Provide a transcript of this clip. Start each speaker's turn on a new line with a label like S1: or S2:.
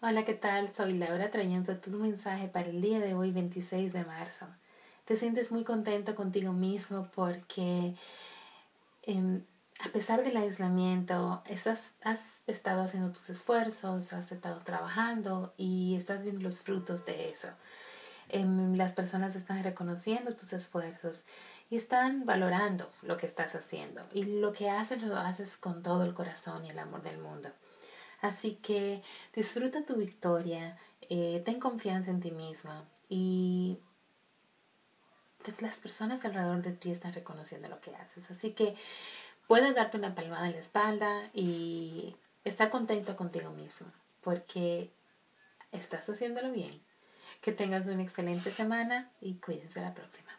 S1: Hola, ¿qué tal? Soy Laura trayendo tu mensaje para el día de hoy, 26 de marzo. Te sientes muy contento contigo mismo porque em, a pesar del aislamiento, estás, has estado haciendo tus esfuerzos, has estado trabajando y estás viendo los frutos de eso. Em, las personas están reconociendo tus esfuerzos y están valorando lo que estás haciendo. Y lo que haces lo haces con todo el corazón y el amor del mundo. Así que disfruta tu victoria, eh, ten confianza en ti misma y las personas alrededor de ti están reconociendo lo que haces. Así que puedes darte una palmada en la espalda y estar contento contigo mismo porque estás haciéndolo bien. Que tengas una excelente semana y cuídense la próxima.